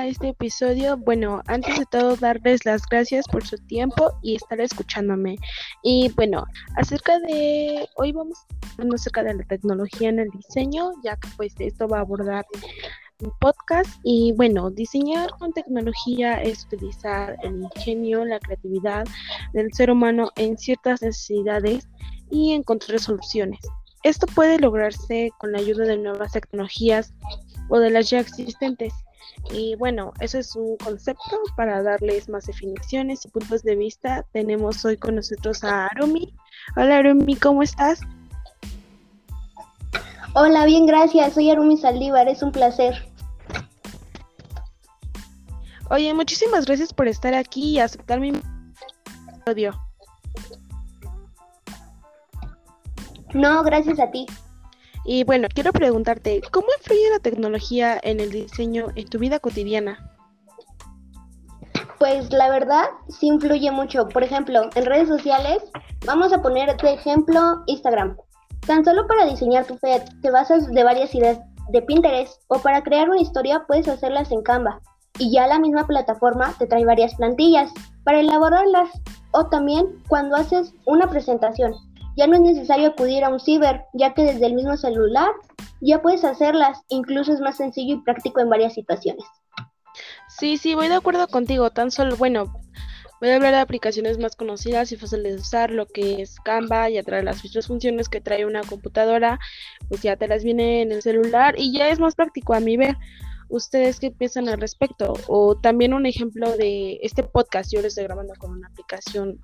este episodio. Bueno, antes de todo, darles las gracias por su tiempo y estar escuchándome. Y bueno, acerca de, hoy vamos a hablar acerca de la tecnología en el diseño, ya que pues esto va a abordar podcast. Y bueno, diseñar con tecnología es utilizar el ingenio, la creatividad del ser humano en ciertas necesidades y encontrar soluciones. Esto puede lograrse con la ayuda de nuevas tecnologías o de las ya existentes. Y bueno, eso es un concepto para darles más definiciones y puntos de vista. Tenemos hoy con nosotros a Arumi. Hola Arumi, ¿cómo estás? Hola, bien, gracias. Soy Arumi Saldívar, es un placer. Oye, muchísimas gracias por estar aquí y aceptar mi episodio. No, gracias a ti. Y bueno, quiero preguntarte, ¿cómo influye la tecnología en el diseño en tu vida cotidiana? Pues la verdad sí influye mucho. Por ejemplo, en redes sociales, vamos a poner de ejemplo Instagram. Tan solo para diseñar tu feed te basas de varias ideas de Pinterest o para crear una historia puedes hacerlas en Canva. Y ya la misma plataforma te trae varias plantillas para elaborarlas. O también cuando haces una presentación, ya no es necesario acudir a un ciber, ya que desde el mismo celular ya puedes hacerlas, incluso es más sencillo y práctico en varias situaciones. Sí, sí, voy de acuerdo contigo, tan solo, bueno, voy a hablar de aplicaciones más conocidas y fáciles de usar, lo que es Canva, ya trae las mismas funciones que trae una computadora, pues ya te las viene en el celular y ya es más práctico a mi ver. ¿Ustedes qué piensan al respecto? O también un ejemplo de este podcast, yo lo estoy grabando con una aplicación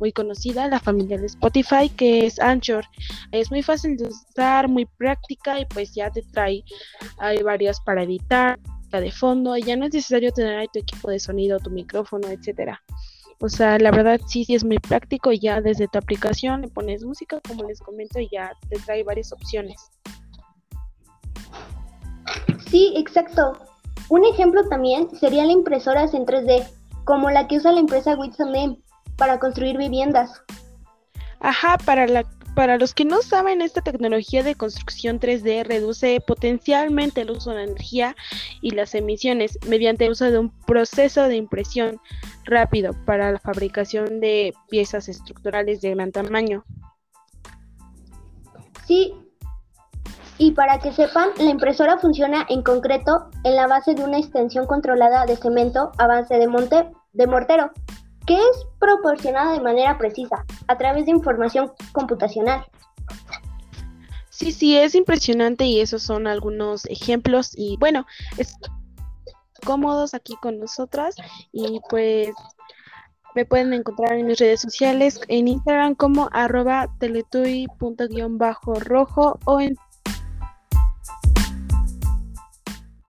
muy conocida, la familia de Spotify, que es Anchor. Es muy fácil de usar, muy práctica y pues ya te trae, hay varias para editar, de fondo, ya no es necesario tener tu equipo de sonido, tu micrófono, etcétera. O sea, la verdad sí, sí es muy práctico. Ya desde tu aplicación le pones música, como les comento, y ya te trae varias opciones. Sí, exacto. Un ejemplo también sería la impresoras en 3D, como la que usa la empresa Witsam para construir viviendas. Ajá, para, la, para los que no saben, esta tecnología de construcción 3D reduce potencialmente el uso de energía y las emisiones mediante el uso de un proceso de impresión rápido para la fabricación de piezas estructurales de gran tamaño. Sí, y para que sepan, la impresora funciona en concreto en la base de una extensión controlada de cemento a base de, monte, de mortero que es proporcionada de manera precisa a través de información computacional. Sí, sí, es impresionante y esos son algunos ejemplos y bueno, es cómodos aquí con nosotras y pues me pueden encontrar en mis redes sociales, en Instagram como arroba rojo o en